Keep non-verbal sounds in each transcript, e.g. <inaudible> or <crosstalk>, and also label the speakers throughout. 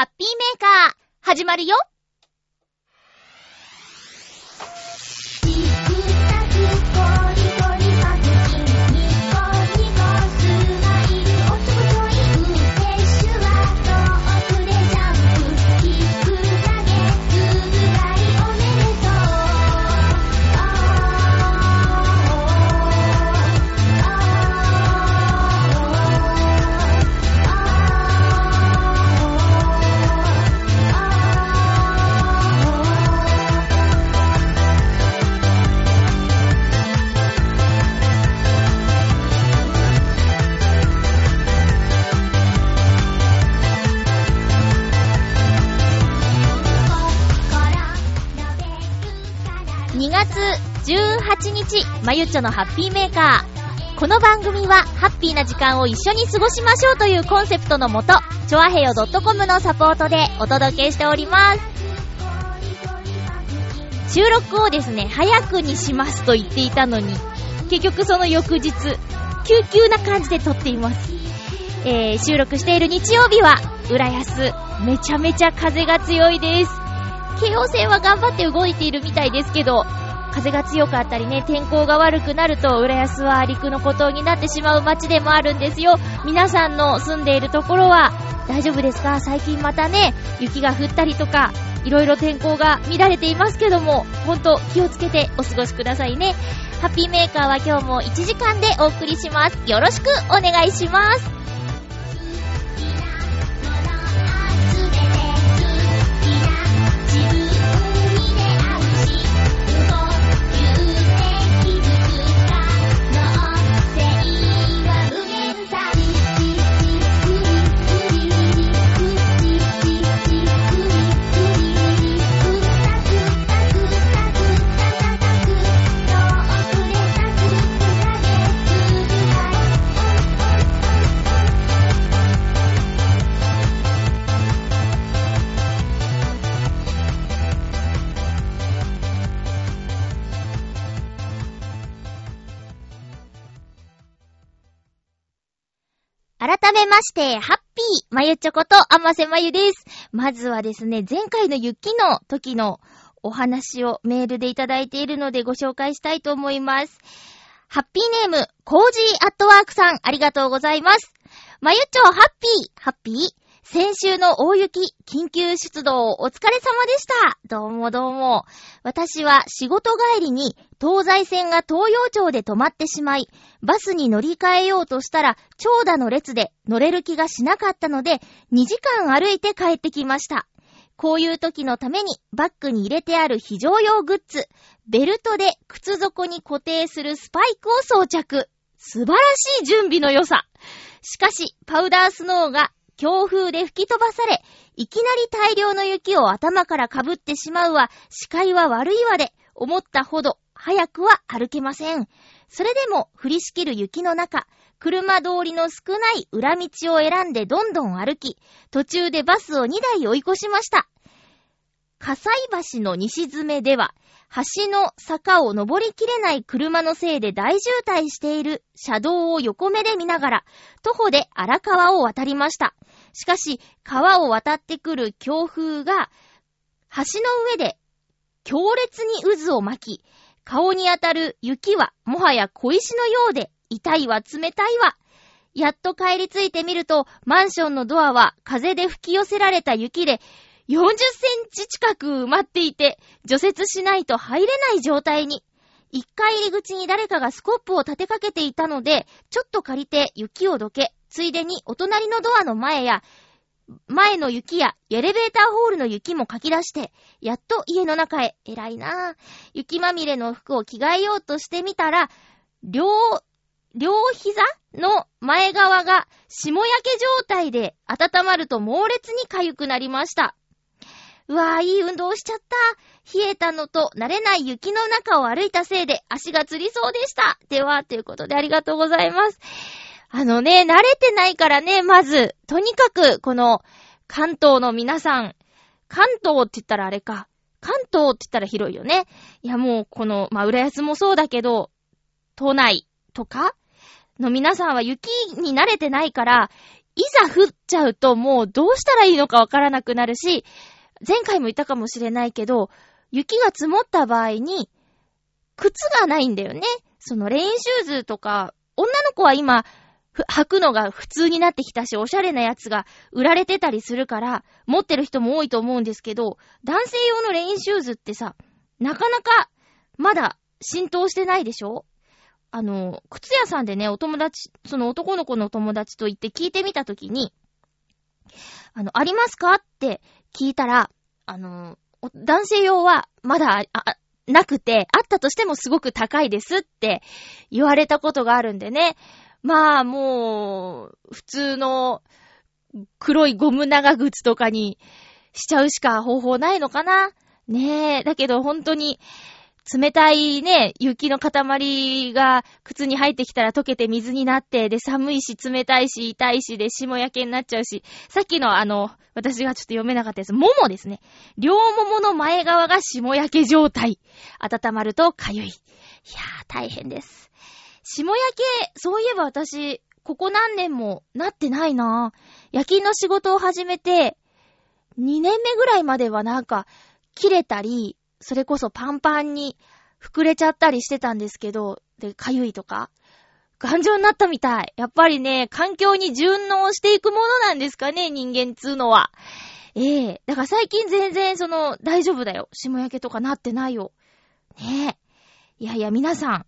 Speaker 1: ハッピーメーカー、始まるよ。18日、まゆっちょのハッピーメーカー。この番組は、ハッピーな時間を一緒に過ごしましょうというコンセプトのもと、ちょあへよ .com のサポートでお届けしております。収録をですね、早くにしますと言っていたのに、結局その翌日、救急な感じで撮っています。えー、収録している日曜日は、浦安、めちゃめちゃ風が強いです。京王線は頑張って動いているみたいですけど、風が強かったりね、天候が悪くなると、浦安は陸の孤島になってしまう街でもあるんですよ。皆さんの住んでいるところは大丈夫ですか？最近またね、雪が降ったりとか、いろいろ天候が乱れていますけども、ほんと気をつけてお過ごしくださいね。ハッピーメーカーは今日も1時間でお送りします。よろしくお願いします。して、ハッピー、まゆちょこと、あませまゆです。まずはですね、前回の雪の時のお話をメールでいただいているのでご紹介したいと思います。ハッピーネーム、コージーアットワークさん、ありがとうございます。まゆちょ、ハッピー、ハッピー、先週の大雪、緊急出動お疲れ様でした。どうもどうも。私は仕事帰りに東西線が東陽町で止まってしまい、バスに乗り換えようとしたら長蛇の列で乗れる気がしなかったので、2時間歩いて帰ってきました。こういう時のためにバッグに入れてある非常用グッズ、ベルトで靴底に固定するスパイクを装着。素晴らしい準備の良さ。しかし、パウダースノーが強風で吹き飛ばされ、いきなり大量の雪を頭から被ってしまうわ、視界は悪いわで、思ったほど早くは歩けません。それでも降りしきる雪の中、車通りの少ない裏道を選んでどんどん歩き、途中でバスを2台追い越しました。葛西橋の西詰めでは、橋の坂を登りきれない車のせいで大渋滞している車道を横目で見ながら、徒歩で荒川を渡りました。しかし、川を渡ってくる強風が、橋の上で強烈に渦を巻き、顔に当たる雪はもはや小石のようで、痛いわ冷たいわ。やっと帰り着いてみると、マンションのドアは風で吹き寄せられた雪で、40センチ近く埋まっていて、除雪しないと入れない状態に。一階入り口に誰かがスコップを立てかけていたので、ちょっと借りて雪をどけ、ついでにお隣のドアの前や、前の雪やエレベーターホールの雪もかき出して、やっと家の中へ、偉いなぁ。雪まみれの服を着替えようとしてみたら、両、両膝の前側が霜焼け状態で温まると猛烈に痒くなりました。うわぁ、いい運動しちゃった。冷えたのと慣れない雪の中を歩いたせいで足がつりそうでした。では、ということでありがとうございます。あのね、慣れてないからね、まず、とにかく、この、関東の皆さん、関東って言ったらあれか。関東って言ったら広いよね。いやもう、この、まあ、浦安もそうだけど、都内とかの皆さんは雪に慣れてないから、いざ降っちゃうともうどうしたらいいのかわからなくなるし、前回も言ったかもしれないけど、雪が積もった場合に、靴がないんだよね。そのレインシューズとか、女の子は今、履くのが普通になってきたし、おしゃれなやつが売られてたりするから、持ってる人も多いと思うんですけど、男性用のレインシューズってさ、なかなか、まだ浸透してないでしょ？あの、靴屋さんでね、お友達、その男の子の友達と言って聞いてみたときに、あの、ありますか？って聞いたら、あの、男性用はまだ、あ、なくて、あったとしてもすごく高いですって言われたことがあるんでね。まあ、もう、普通の黒いゴム長靴とかにしちゃうしか方法ないのかなねえ。だけど本当に、冷たいね、雪の塊が靴に入ってきたら溶けて水になって、で、寒いし、冷たいし、痛いし、で、霜焼けになっちゃうし、さっきのあの、私がちょっと読めなかったやつ、ももですね。両ももの前側が霜焼け状態。温まるとかゆい。いやー、大変です。霜焼け、そういえば私、ここ何年もなってないな夜勤の仕事を始めて、2年目ぐらいまではなんか、切れたり、それこそパンパンに膨れちゃったりしてたんですけど、で、かゆいとか。頑丈になったみたい。やっぱりね、環境に順応していくものなんですかね、人間つうのは。ええー、だから最近全然その、大丈夫だよ。霜焼けとかなってないよ。ねえ。いやいや、皆さん、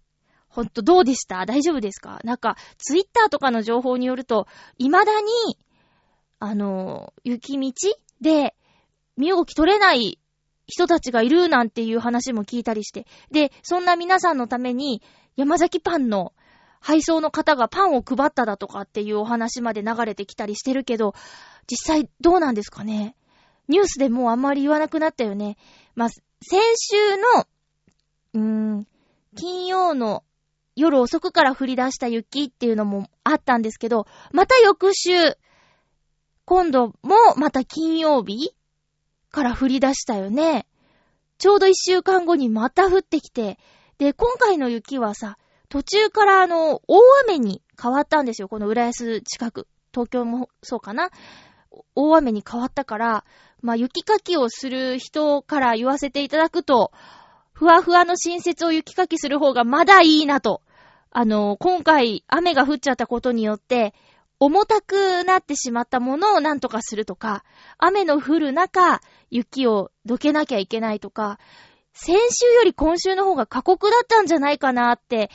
Speaker 1: ほんとどうでした？大丈夫ですか？なんか、ツイッターとかの情報によると、未だに、あの、雪道で、身動き取れない人たちがいるなんていう話も聞いたりして。で、そんな皆さんのために、山崎パンの配送の方がパンを配っただとかっていうお話まで流れてきたりしてるけど、実際どうなんですかね？ニュースでもうあんまり言わなくなったよね。まあ、先週の、うーん、金曜の夜遅くから降り出した雪っていうのもあったんですけど、また翌週、今度もまた金曜日から降り出したよね。ちょうど一週間後にまた降ってきて、で、今回の雪はさ、途中からあの、大雨に変わったんですよ。この浦安近く。東京もそうかな。大雨に変わったから、まあ、雪かきをする人から言わせていただくと、ふわふわの新雪を雪かきする方がまだいいなと。あの、今回雨が降っちゃったことによって、重たくなってしまったものを何とかするとか、雨の降る中、雪をどけなきゃいけないとか、先週より今週の方が過酷だったんじゃないかなって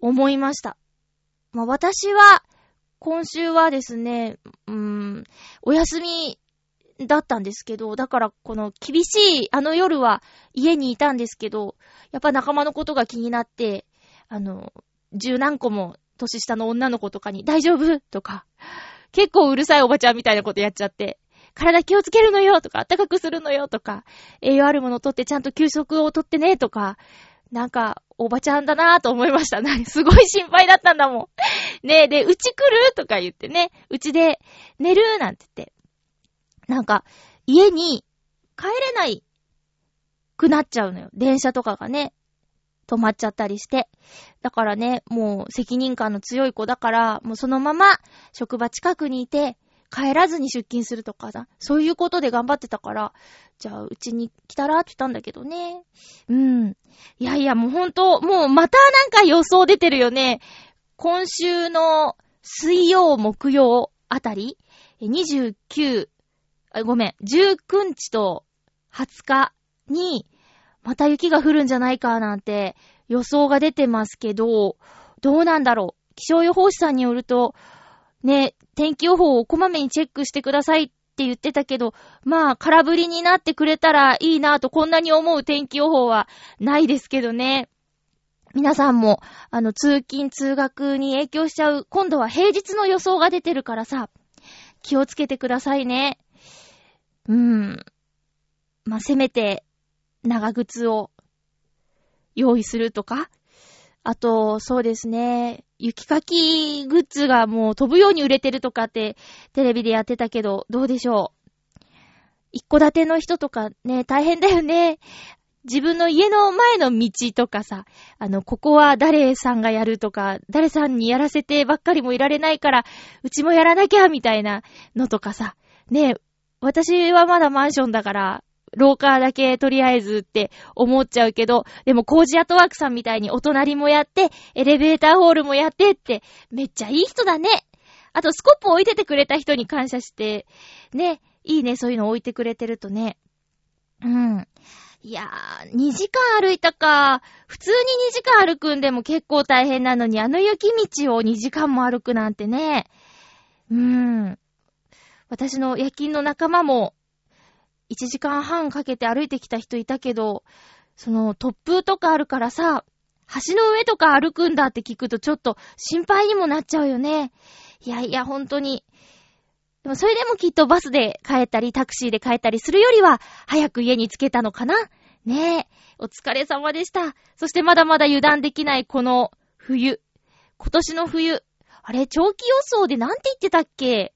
Speaker 1: 思いました。まあ、私は、今週はですね、うーん、お休みだったんですけど、だからこの厳しいあの夜は家にいたんですけど、やっぱ仲間のことが気になって、あの、十何個も年下の女の子とかに、大丈夫？とか、結構うるさいおばちゃんみたいなことやっちゃって、体気をつけるのよ！とか、暖かくするのよ！とか、栄養あるものをとってちゃんと休息をとってね！とか、なんか、おばちゃんだなぁと思いました。すごい心配だったんだもん。ねえ、で、うち来る？とか言ってね、うちで寝る？なんて言って。なんか、家に帰れないくなっちゃうのよ。電車とかがね。止まっちゃったりして。だからね、もう責任感の強い子だから、もうそのまま職場近くにいて、帰らずに出勤するとかさ、そういうことで頑張ってたから、じゃあ、うちに来たらって言ったんだけどね。うん。いやいや、もうほんと、もうまたなんか予想出てるよね。今週の水曜、木曜あたり、29、ごめん、19日と20日に、また雪が降るんじゃないかなんて予想が出てますけど、どうなんだろう。気象予報士さんによると、ね、天気予報をこまめにチェックしてくださいって言ってたけど、まあ、空振りになってくれたらいいなとこんなに思う天気予報はないですけどね。皆さんも、あの、通勤通学に影響しちゃう、今度は平日の予想が出てるからさ、気をつけてくださいね。うーん。まあ、せめて、長靴を用意するとか、あと、そうですね、雪かきグッズがもう飛ぶように売れてるとかってテレビでやってたけど、どうでしょう。一戸建ての人とかね、大変だよね。自分の家の前の道とかさ、あの、ここは誰さんがやるとか、誰さんにやらせてばっかりもいられないから、うちもやらなきゃ、みたいなのとかさ、ね私はまだマンションだから、廊下だけとりあえずって思っちゃうけど、でも工事アトワークさんみたいにお隣もやって、エレベーターホールもやってって、めっちゃいい人だね。あとスコップ置いててくれた人に感謝して、ね、いいね、そういうの置いてくれてるとね。うん。いやー、2時間歩いたか。普通に2時間歩くんでも結構大変なのに、あの雪道を2時間も歩くなんてね。うーん。私の夜勤の仲間も、1時間半かけて歩いてきた人いたけど、その突風とかあるからさ、橋の上とか歩くんだって聞くとちょっと心配にもなっちゃうよね。いやいや、ほんとに。でもそれでもきっとバスで帰ったり、タクシーで帰ったりするよりは、早く家に着けたのかな？ねえ。お疲れ様でした。そしてまだまだ油断できないこの冬。今年の冬。あれ、長期予想でなんて言ってたっけ？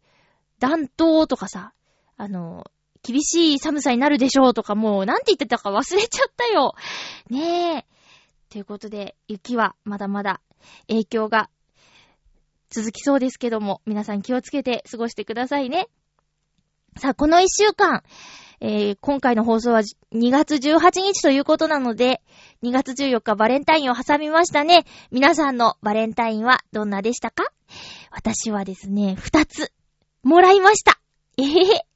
Speaker 1: 暖冬とかさ、あの、厳しい寒さになるでしょうとかもうなんて言ってたか忘れちゃったよ。ねえ。ということで、雪はまだまだ影響が続きそうですけども、皆さん気をつけて過ごしてくださいね。さあ、この一週間、えー、今回の放送は2月18日ということなので、2月14日バレンタインを挟みましたね。皆さんのバレンタインはどんなでしたか？私はですね、2つ、もらいました。えへへ。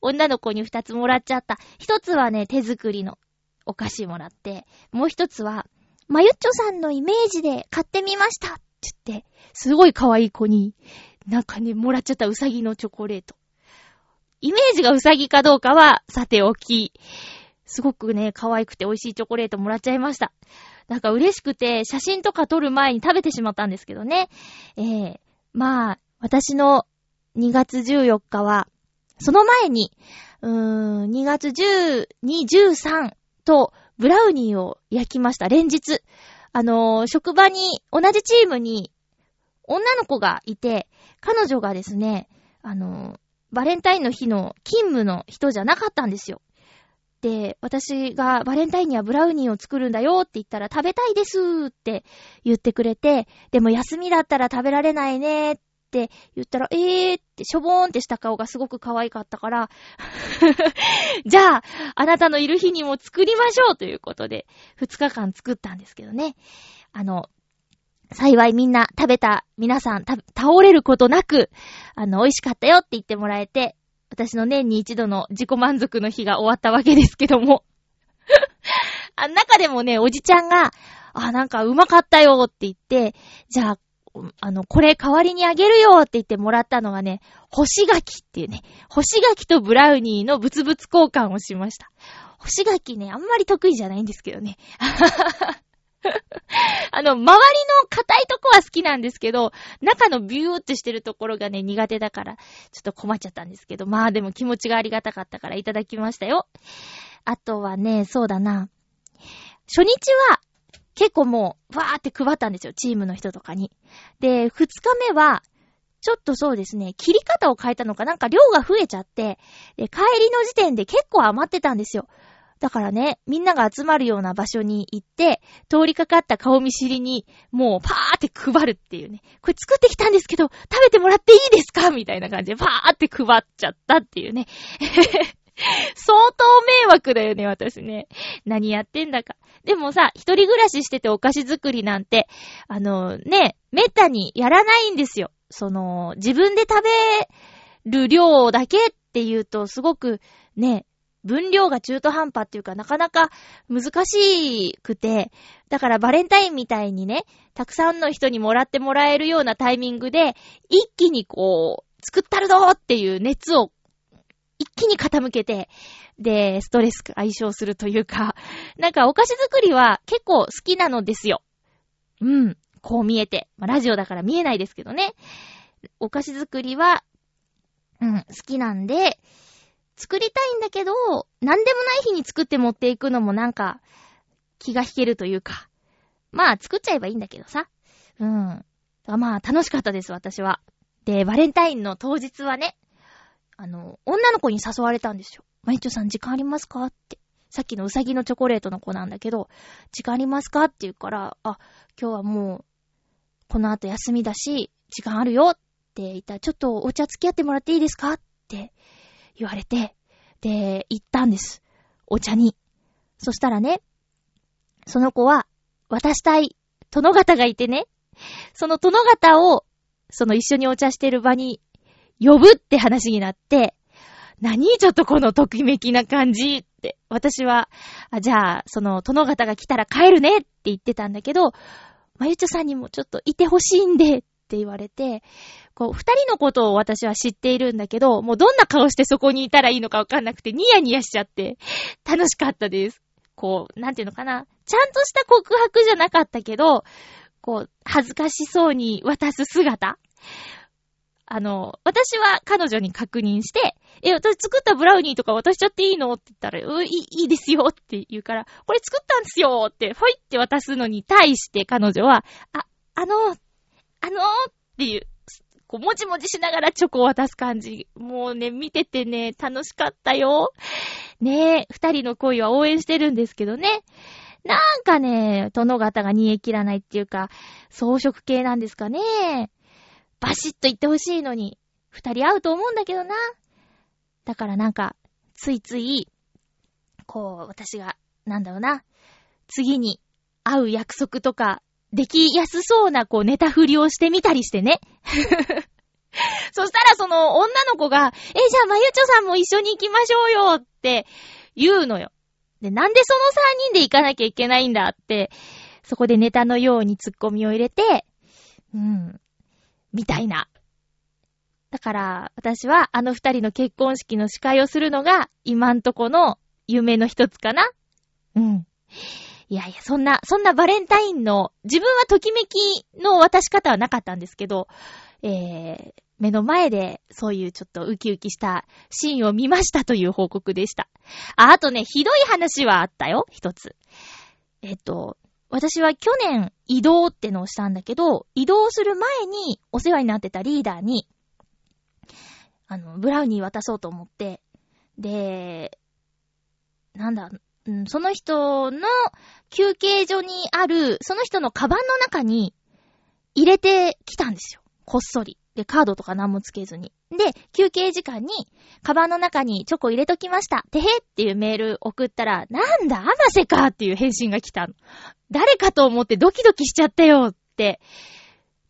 Speaker 1: 女の子に2つもらっちゃった。1つはね、手作りのお菓子もらって、もう1つは、まゆっちょさんのイメージで買ってみましたって言って、すごい可愛い子に、なんかね、もらっちゃったうさぎのチョコレート。イメージがうさぎかどうかは、さておき。すごくね、可愛くて美味しいチョコレートもらっちゃいました。なんか嬉しくて、写真とか撮る前に食べてしまったんですけどね。えー、まあ、私の2月14日は、その前に、うーん、2月12、13と、ブラウニーを焼きました。連日。あのー、職場に、同じチームに、女の子がいて、彼女がですね、あのー、バレンタインの日の勤務の人じゃなかったんですよ。で、私がバレンタインにはブラウニーを作るんだよって言ったら食べたいですって言ってくれて、でも休みだったら食べられないねっって言ったら、えーってしょぼーんってした顔がすごく可愛かったから、<laughs> じゃあ、あなたのいる日にも作りましょうということで、2日間作ったんですけどね。あの、幸いみんな食べた皆さん、倒れることなく、あの、美味しかったよって言ってもらえて、私の年に一度の自己満足の日が終わったわけですけども。<laughs> あ、中でもね、おじちゃんが、あ、なんかうまかったよって言って、じゃあ、あの、これ代わりにあげるよって言ってもらったのがね、干し柿っていうね、干し柿とブラウニーのブツブツ交換をしました。干し柿ね、あんまり得意じゃないんですけどね。<laughs> あの、周りの硬いとこは好きなんですけど、中のビューってしてるところがね、苦手だから、ちょっと困っちゃったんですけど、まあでも気持ちがありがたかったからいただきましたよ。あとはね、そうだな。初日は、結構もう、わーって配ったんですよ、チームの人とかに。で、二日目は、ちょっとそうですね、切り方を変えたのかなんか量が増えちゃって、で、帰りの時点で結構余ってたんですよ。だからね、みんなが集まるような場所に行って、通りかかった顔見知りに、もうパーって配るっていうね。これ作ってきたんですけど、食べてもらっていいですか？みたいな感じで、パーって配っちゃったっていうね。相当迷惑だよね、私ね。何やってんだか。でもさ、一人暮らししててお菓子作りなんて、あのね、めったにやらないんですよ。その、自分で食べる量だけって言うと、すごくね、分量が中途半端っていうかなかなか難しくて、だからバレンタインみたいにね、たくさんの人にもらってもらえるようなタイミングで、一気にこう、作ったるぞっていう熱を一気に傾けて、で、ストレス解消するというか、<laughs> なんかお菓子作りは結構好きなのですよ。うん。こう見えて。まあ、ラジオだから見えないですけどね。お菓子作りは、うん、好きなんで、作りたいんだけど、なんでもない日に作って持っていくのもなんか、気が引けるというか。まあ、作っちゃえばいいんだけどさ。うん。まあ、楽しかったです、私は。で、バレンタインの当日はね、あの、女の子に誘われたんですよ。まいちょさん時間ありますか？ってさっきのうさぎのチョコレートの子なんだけど、時間ありますか？って言うから、あ、今日はもう、この後休みだし、時間あるよって言ったら、ちょっとお茶付き合ってもらっていいですか？って言われて、で、行ったんです。お茶に。そしたらね、その子は、渡したい、殿方がいてね、その殿方を、その一緒にお茶してる場に呼ぶって話になって、何ちょっとこのときめきな感じって。私は、あじゃあ、その、殿方が来たら帰るねって言ってたんだけど、まゆちょさんにもちょっといてほしいんでって言われて、こう、二人のことを私は知っているんだけど、もうどんな顔してそこにいたらいいのかわかんなくて、ニヤニヤしちゃって、楽しかったです。こう、なんていうのかな。ちゃんとした告白じゃなかったけど、こう、恥ずかしそうに渡す姿。あの、私は彼女に確認して、え、私作ったブラウニーとか渡しちゃっていいのって言ったら、う、いい、いいですよって言うから、これ作ったんですよって、ほいって渡すのに対して彼女は、あ、あの、あのっていう、こう、もじもじしながらチョコを渡す感じ。もうね、見ててね、楽しかったよ。ねえ、二人の恋は応援してるんですけどね。なんかね、殿方が煮え切らないっていうか、装飾系なんですかね。バシッと言ってほしいのに、二人会うと思うんだけどな。だからなんか、ついつい、こう、私が、なんだろうな、次に会う約束とか、できやすそうな、こう、ネタ振りをしてみたりしてね。<laughs> そしたら、その、女の子が、え、じゃあ、まゆちょさんも一緒に行きましょうよって言うのよ。で、なんでその三人で行かなきゃいけないんだって、そこでネタのようにツッコミを入れて、うん、みたいな。だから、私はあの二人の結婚式の司会をするのが今んとこの夢の一つかなうん。いやいや、そんな、そんなバレンタインの、自分はときめきの渡し方はなかったんですけど、えー、目の前でそういうちょっとウキウキしたシーンを見ましたという報告でした。あ、あとね、ひどい話はあったよ、一つ。えっと、私は去年移動ってのをしたんだけど、移動する前にお世話になってたリーダーに、あの、ブラウニー渡そうと思って、で、なんだ、うん、その人の休憩所にある、その人のカバンの中に入れてきたんですよ。こっそり。で、カードとか何もつけずに。で、休憩時間に、カバンの中にチョコ入れときました。てへっていうメール送ったら、なんだ、アマセかっていう返信が来たの。誰かと思ってドキドキしちゃったよって。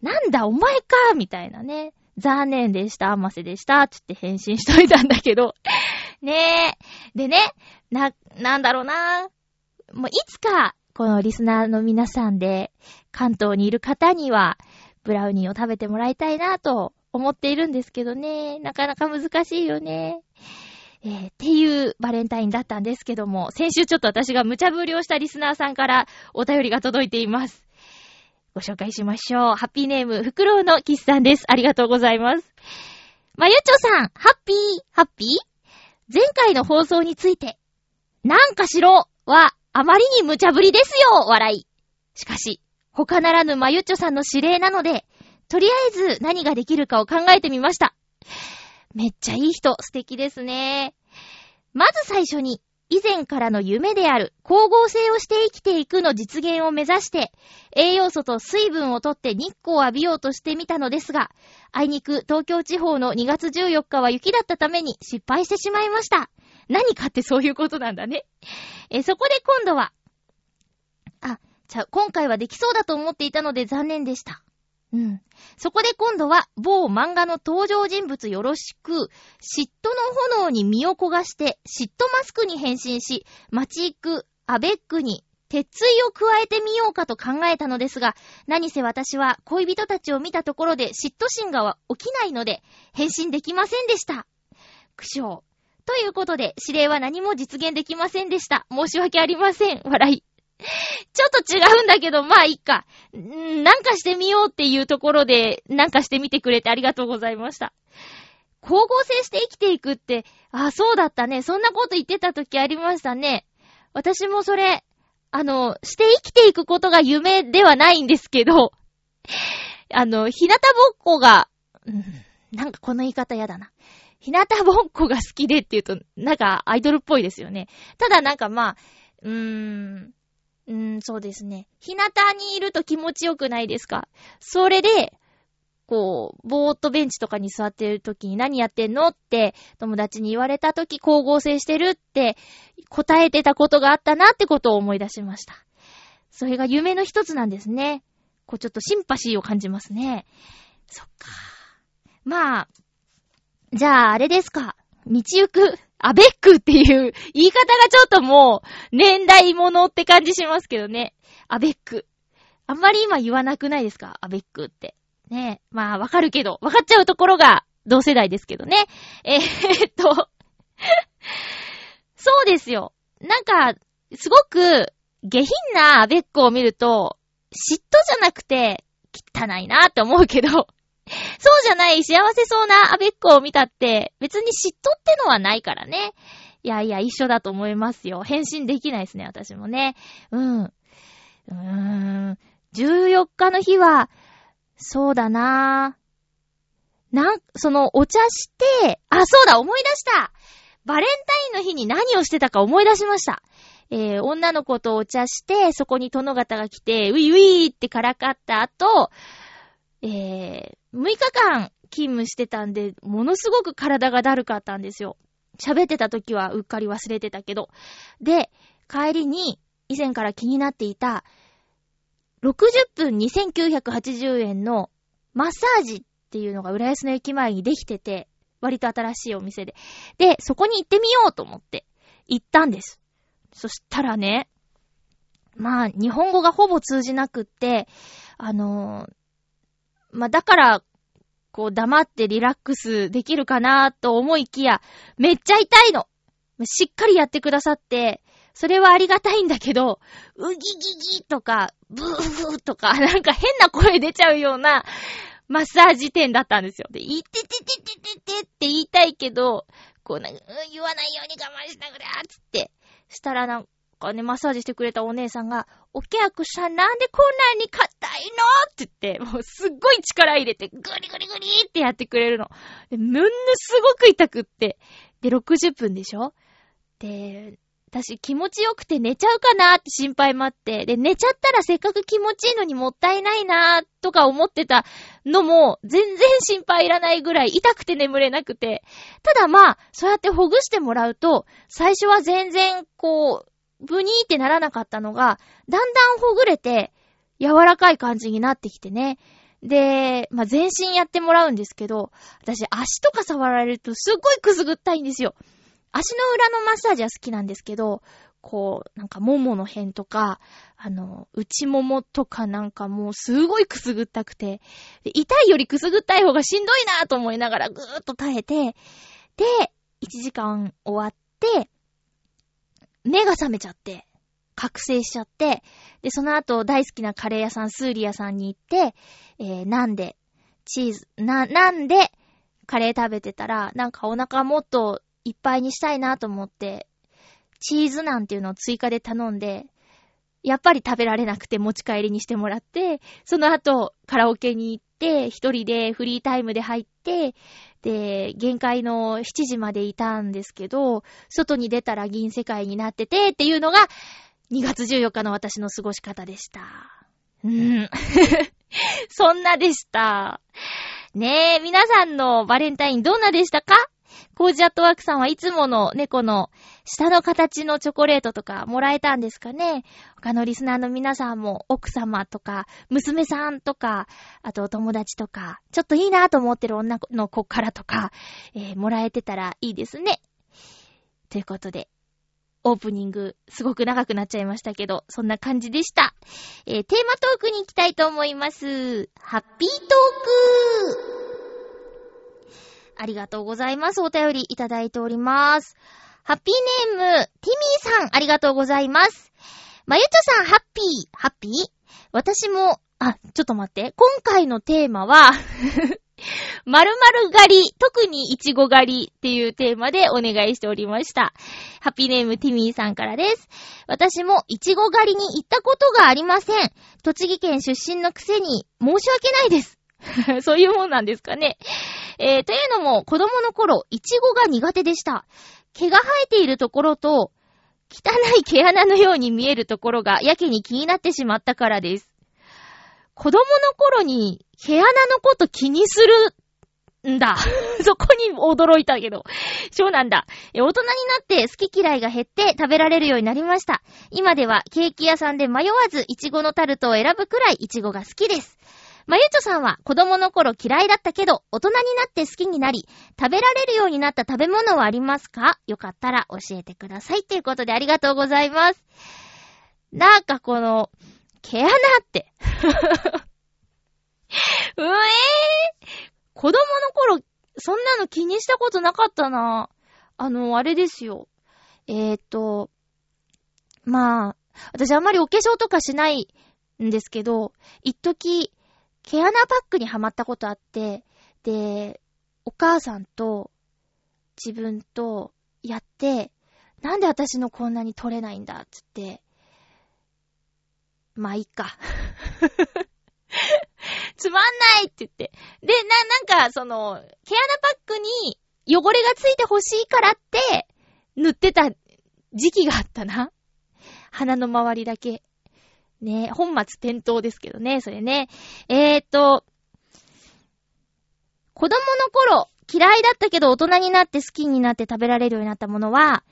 Speaker 1: なんだ、お前かみたいなね。残念でした、アマセでした、つって返信しといたんだけど。<laughs> ねえ。でね、な、なんだろうな。もういつか、このリスナーの皆さんで、関東にいる方には、ブラウニーを食べてもらいたいなと思っているんですけどね。なかなか難しいよね。えー、っていうバレンタインだったんですけども、先週ちょっと私が無茶ぶりをしたリスナーさんからお便りが届いています。ご紹介しましょう。ハッピーネーム、フクロウのキスさんです。ありがとうございます。まゆちょさん、ハッピー、ハッピー前回の放送について、なんかしろは、あまりに無茶ぶりですよ笑い。しかし、他ならぬまゆっちょさんの指令なので、とりあえず何ができるかを考えてみました。めっちゃいい人、素敵ですね。まず最初に、以前からの夢である光合成をして生きていくの実現を目指して、栄養素と水分をとって日光を浴びようとしてみたのですが、あいにく東京地方の2月14日は雪だったために失敗してしまいました。何かってそういうことなんだね。え、そこで今度は、あ、ちゃ、今回はできそうだと思っていたので残念でした。うん。そこで今度は、某漫画の登場人物よろしく、嫉妬の炎に身を焦がして、嫉妬マスクに変身し、街行くアベックに、鉄槌を加えてみようかと考えたのですが、何せ私は恋人たちを見たところで嫉妬心が起きないので、変身できませんでした。苦笑。ということで、指令は何も実現できませんでした。申し訳ありません。笑い。<laughs> ちょっと違うんだけど、まあいいか。んなんかしてみようっていうところで、なんかしてみてくれてありがとうございました。光合成して生きていくって、あ、そうだったね。そんなこと言ってた時ありましたね。私もそれ、あの、して生きていくことが夢ではないんですけど、あの、日向ぼっこが、うん、なんかこの言い方やだな。日向ぼっこが好きでって言うと、なんかアイドルっぽいですよね。ただなんかまあ、うーん、うーん、そうですね。日向にいると気持ちよくないですか？それで、こう、ぼーっとベンチとかに座ってる時に何やってんの？って友達に言われた時光合成してるって答えてたことがあったなってことを思い出しました。それが夢の一つなんですね。こうちょっとシンパシーを感じますね。そっか。まあ、じゃああれですか。道行く、アベックっていう言い方がちょっともう年代物って感じしますけどね。アベック。あんまり今言わなくないですか？アベックって。ねえまあわかるけど、わかっちゃうところが同世代ですけどね。えー、っと <laughs> そうですよ。なんか、すごく下品なアベックを見ると、嫉妬じゃなくて、汚いなって思うけど、そうじゃない幸せそうなアベックを見たって、別に嫉妬ってのはないからね。いやいや、一緒だと思いますよ。返信できないですね、私もね。うん。うーん。14日の日は、そうだなぁ。なん、その、お茶して、あ、そうだ、思い出したバレンタインの日に何をしてたか思い出しました。えー、女の子とお茶して、そこに殿方が来て、ウィウィーってからかった後、えー、6日間勤務してたんで、ものすごく体がだるかったんですよ。喋ってた時はうっかり忘れてたけど。で、帰りに以前から気になっていた、60分2980円のマッサージっていうのが浦安の駅前にできてて、割と新しいお店で。で、そこに行ってみようと思って行ったんです。そしたらね、まあ、日本語がほぼ通じなくって、あのー、まあ、だから、こう黙ってリラックスできるかなと思いきや、めっちゃ痛いのしっかりやってくださって、それはありがたいんだけど、うぎぎぎとか、ブーフーとか、<laughs> なんか変な声出ちゃうようなマッサージ店だったんですよ。で、いててててててって言いたいけど、こうなんか、言わないように我慢しながら、つって、したらなんかね、マッサージしてくれたお姉さんが、お客さんなんでこんなに硬いの？って言って、もうすっごい力入れて、グリグリグリってやってくれるの。で、むんぬすごく痛くって。で、60分でしょ？で、私気持ちよくて寝ちゃうかなって心配もあって、で、寝ちゃったらせっかく気持ちいいのにもったいないなとか思ってたのも、全然心配いらないぐらい痛くて眠れなくて。ただまあ、そうやってほぐしてもらうと、最初は全然こう、ブニーってならなかったのが、だんだんほぐれて、柔らかい感じになってきてね。で、まあ、全身やってもらうんですけど、私足とか触られるとすっごいくすぐったいんですよ。足の裏のマッサージは好きなんですけど、こう、なんか、ももの辺とか、あの、内ももとかなんかもうすごいくすぐったくて、痛いよりくすぐったい方がしんどいなと思いながらぐーっと耐えて、で、1時間終わって、目が覚めちゃって、覚醒しちゃって、で、その後大好きなカレー屋さん、スーリアさんに行って、えー、なんで、チーズ、な、なんで、カレー食べてたら、なんかお腹もっといっぱいにしたいなと思って、チーズなんていうのを追加で頼んで、やっぱり食べられなくて持ち帰りにしてもらって、その後カラオケに行って、一人でフリータイムで入って、で、限界の7時までいたんですけど、外に出たら銀世界になっててっていうのが、2月14日の私の過ごし方でした。うん。<laughs> そんなでした。ねえ、皆さんのバレンタインどんなでしたか？コージアットワークさんはいつもの猫の下の形のチョコレートとかもらえたんですかね？他のリスナーの皆さんも奥様とか、娘さんとか、あとお友達とか、ちょっといいなと思ってる女の子からとか、えー、もらえてたらいいですね。ということで、オープニング、すごく長くなっちゃいましたけど、そんな感じでした。えー、テーマトークに行きたいと思います。ハッピートークありがとうございます。お便りいただいております。ハッピーネーム、ティミーさん、ありがとうございます。まゆちょさん、ハッピー、ハッピー？私も、あ、ちょっと待って。今回のテーマは <laughs> 〇〇狩り、特にイチゴ狩りっていうテーマでお願いしておりました。ハッピーネームティミーさんからです。私もイチゴ狩りに行ったことがありません。栃木県出身のくせに申し訳ないです。<laughs> そういうもんなんですかね。えー、というのも、子供の頃、イチゴが苦手でした。毛が生えているところと、汚い毛穴のように見えるところがやけに気になってしまったからです。子供の頃に毛穴のこと気にするんだ。<laughs> そこに驚いたけど。そうなんだ。大人になって好き嫌いが減って食べられるようになりました。今ではケーキ屋さんで迷わずイチゴのタルトを選ぶくらいイチゴが好きです。まゆちょさんは子供の頃嫌いだったけど、大人になって好きになり、食べられるようになった食べ物はありますか？よかったら教えてください。ということでありがとうございます。なんかこの、毛穴って。<laughs> うえー、子供の頃、そんなの気にしたことなかったな。あの、あれですよ。えー、っと、まあ、私あんまりお化粧とかしないんですけど、一時、毛穴パックにはまったことあって、で、お母さんと自分とやって、なんで私のこんなに取れないんだ、つって、まあいいか。<laughs> つまんないって言って。で、な、なんか、その、毛穴パックに汚れがついてほしいからって、塗ってた時期があったな。鼻の周りだけ。ね本末転倒ですけどね、それね。えーと、子供の頃、嫌いだったけど大人になって好きになって食べられるようになったものは、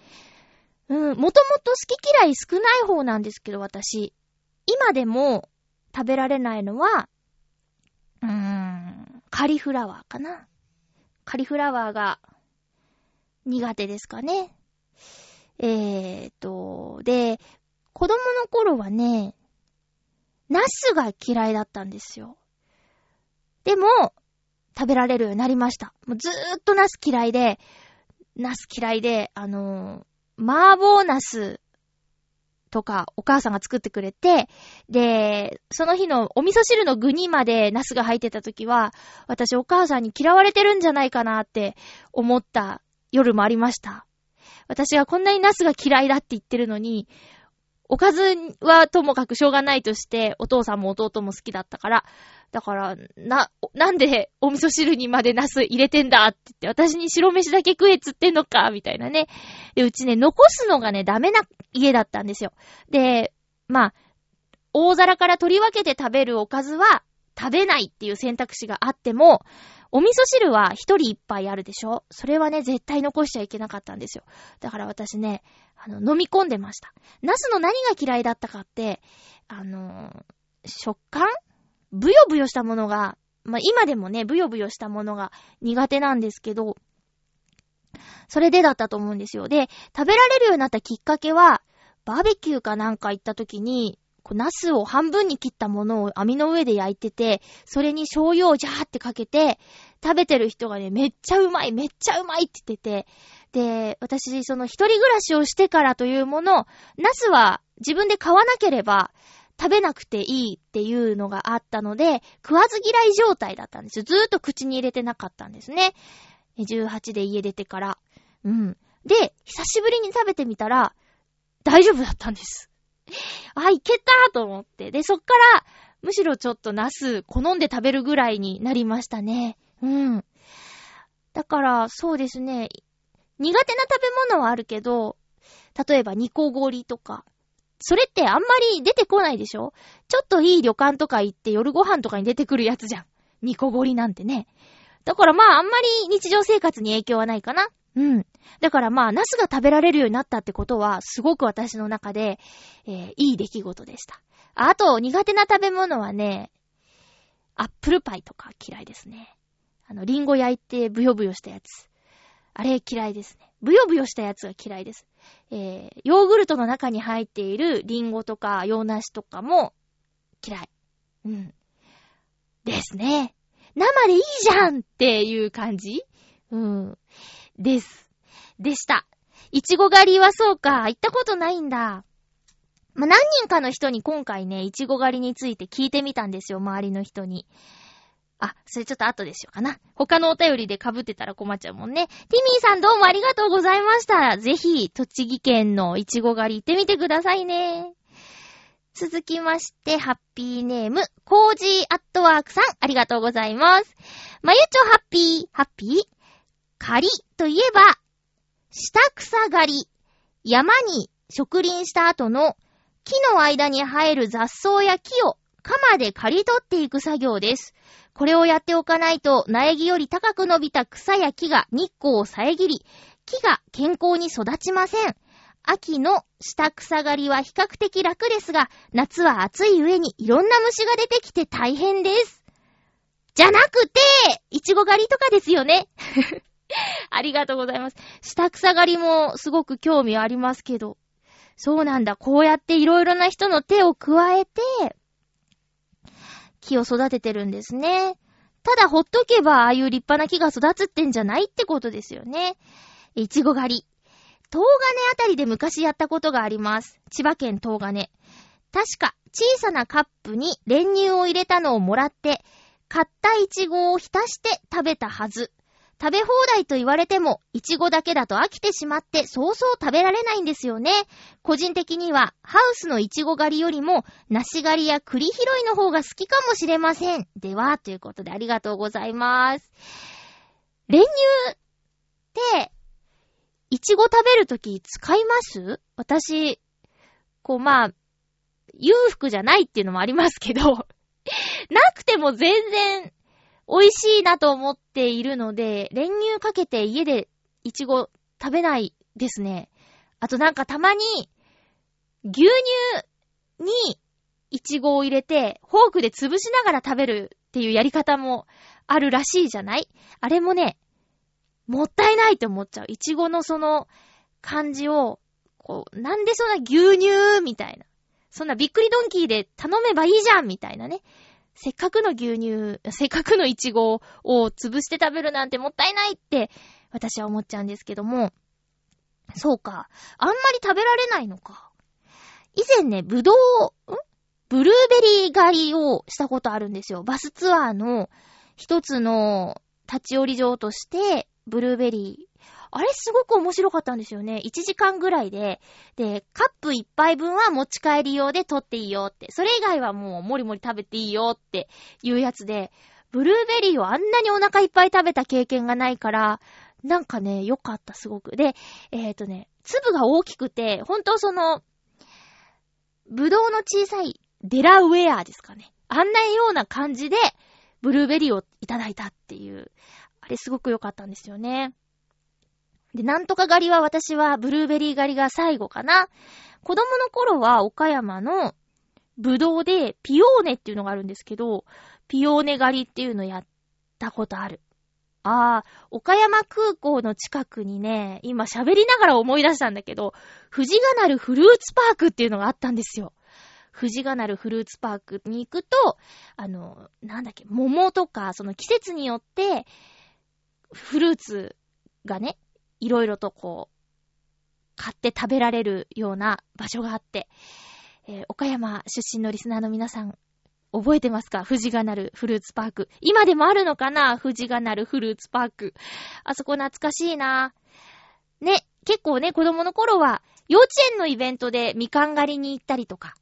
Speaker 1: うん、もともと好き嫌い少ない方なんですけど、私。今でも食べられないのは、うーん、カリフラワーかな。カリフラワーが苦手ですかね。えーと、で、子供の頃はね、ナスが嫌いだったんですよ。でも、食べられるようになりました。もうずーっとナス嫌いで、ナス嫌いで、あのー、麻婆ナスとかお母さんが作ってくれて、で、その日のお味噌汁の具にまでナスが入ってた時は、私お母さんに嫌われてるんじゃないかなって思った夜もありました。私がこんなにナスが嫌いだって言ってるのに、おかずはともかくしょうがないとして、お父さんも弟も好きだったから、だから、な、なんでお味噌汁にまでナス入れてんだって言って、私に白飯だけ食えっつってんのか、みたいなね。で、うちね、残すのがね、ダメな家だったんですよ。で、まあ、大皿から取り分けて食べるおかずは食べないっていう選択肢があっても、お味噌汁は一人一杯あるでしょ？それはね、絶対残しちゃいけなかったんですよ。だから私ね、あの、飲み込んでました。ナスの何が嫌いだったかって、あの食感？ブヨブヨしたものが、まあ、今でもね、ブヨブヨしたものが苦手なんですけど、それでだったと思うんですよ。で、食べられるようになったきっかけは、バーベキューかなんか行った時に、こう、ナスを半分に切ったものを網の上で焼いてて、それに醤油をジャーってかけて、食べてる人がね、めっちゃうまい、めっちゃうまいって言ってて、で、私、その一人暮らしをしてからというもの、ナスは自分で買わなければ食べなくていいっていうのがあったので、食わず嫌い状態だったんですよ。ずーっと口に入れてなかったんですね。18で家出てから。うん。で、久しぶりに食べてみたら、大丈夫だったんです。<laughs> あ、いけたと思って。で、そっから、むしろちょっとナス好んで食べるぐらいになりましたね。うん。だから、そうですね。苦手な食べ物はあるけど、例えばニコゴリとか。それってあんまり出てこないでしょ？ちょっといい旅館とか行って夜ご飯とかに出てくるやつじゃん。ニコゴリなんてね。だからまああんまり日常生活に影響はないかな。うん。だからまあ、ナスが食べられるようになったってことは、すごく私の中で、えー、いい出来事でした。あと、苦手な食べ物はね、アップルパイとか嫌いですね。あの、リンゴ焼いてブヨブヨしたやつ。あれ嫌いですね。ブヨブヨしたやつが嫌いです。えー、ヨーグルトの中に入っているリンゴとか洋梨とかも嫌い。うん。ですね。生でいいじゃんっていう感じうん。です。でした。いちご狩りはそうか。行ったことないんだ。まあ、何人かの人に今回ね、いちご狩りについて聞いてみたんですよ、周りの人に。あ、それちょっと後でしようかな。他のお便りで被ってたら困っちゃうもんね。ティミーさんどうもありがとうございました。ぜひ、栃木県のいちご狩り行ってみてくださいね。続きまして、ハッピーネーム、コージーアットワークさん、ありがとうございます。まゆちょハッピー、ハッピー？刈りといえば、下草刈り。山に植林した後の木の間に生える雑草や木を鎌で刈り取っていく作業です。これをやっておかないと苗木より高く伸びた草や木が日光を遮り、木が健康に育ちません。秋の下草刈りは比較的楽ですが、夏は暑い上にいろんな虫が出てきて大変です。じゃなくて、いちご狩りとかですよね。<laughs> ありがとうございます。下草刈りもすごく興味ありますけど。そうなんだ。こうやっていろいろな人の手を加えて、木を育ててるんですね。ただほっとけば、ああいう立派な木が育つってんじゃないってことですよね。いちご狩り。東金あたりで昔やったことがあります。千葉県東金。確か、小さなカップに練乳を入れたのをもらって、買ったイチゴを浸して食べたはず。食べ放題と言われても、イチゴだけだと飽きてしまって、そうそう食べられないんですよね。個人的には、ハウスのイチゴ狩りよりも、梨狩りや栗拾いの方が好きかもしれません。では、ということでありがとうございます。練乳って、いちご食べるとき使います？私、こうまあ、裕福じゃないっていうのもありますけど <laughs> なくても全然美味しいなと思っているので、練乳かけて家でいちご食べないですね。あとなんかたまに、牛乳にいちごを入れて、フォークで潰しながら食べるっていうやり方もあるらしいじゃない？あれもね、もったいないって思っちゃう。いちごのその感じを、こう、なんでそんな牛乳みたいな。そんなびっくりドンキーで頼めばいいじゃんみたいなね。せっかくの牛乳、せっかくのイチゴを潰して食べるなんてもったいないって私は思っちゃうんですけども。そうか。あんまり食べられないのか。以前ね、ぶどう、ん？ブルーベリー狩りをしたことあるんですよ。バスツアーの一つの立ち寄り場として、ブルーベリー。あれすごく面白かったんですよね。1時間ぐらいで。で、カップ1杯分は持ち帰り用で取っていいよって。それ以外はもうもりもり食べていいよっていうやつで、ブルーベリーをあんなにお腹いっぱい食べた経験がないから、なんかね、良かった、すごく。で、えっ、ー、とね、粒が大きくて、ほんとその、ぶどうの小さいデラウェアですかね。あんなような感じで、ブルーベリーをいただいたっていう。あれすごく良かったんですよね。で、なんとか狩りは私はブルーベリー狩りが最後かな。子供の頃は岡山のブドウでピオーネっていうのがあるんですけど、ピオーネ狩りっていうのやったことある。ああ、岡山空港の近くにね、今喋りながら思い出したんだけど、富士ヶなるフルーツパークっていうのがあったんですよ。富士ヶなるフルーツパークに行くと、あの、なんだっけ、桃とか、その季節によって、フルーツがね、いろいろとこう、買って食べられるような場所があって、えー、岡山出身のリスナーの皆さん、覚えてますか？富士がなるフルーツパーク。今でもあるのかな？富士がなるフルーツパーク。あそこ懐かしいな。ね、結構ね、子供の頃は、幼稚園のイベントでみかん狩りに行ったりとか、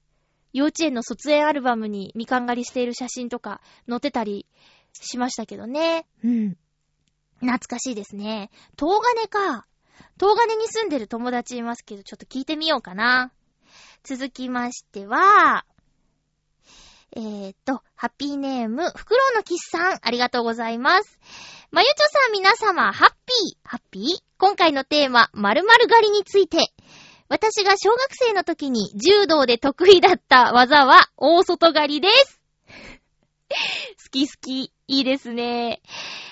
Speaker 1: 幼稚園の卒園アルバムにみかん狩りしている写真とか載ってたりしましたけどね。うん。懐かしいですね。東金か。東金に住んでる友達いますけど、ちょっと聞いてみようかな。続きましては、えーと、ハッピーネーム、フクロウのキスさん、ありがとうございます。まゆちょさん皆様、ハッピー、ハッピー？今回のテーマ、〇〇狩りについて。私が小学生の時に柔道で得意だった技は大外狩りです。好き好き、いいですね。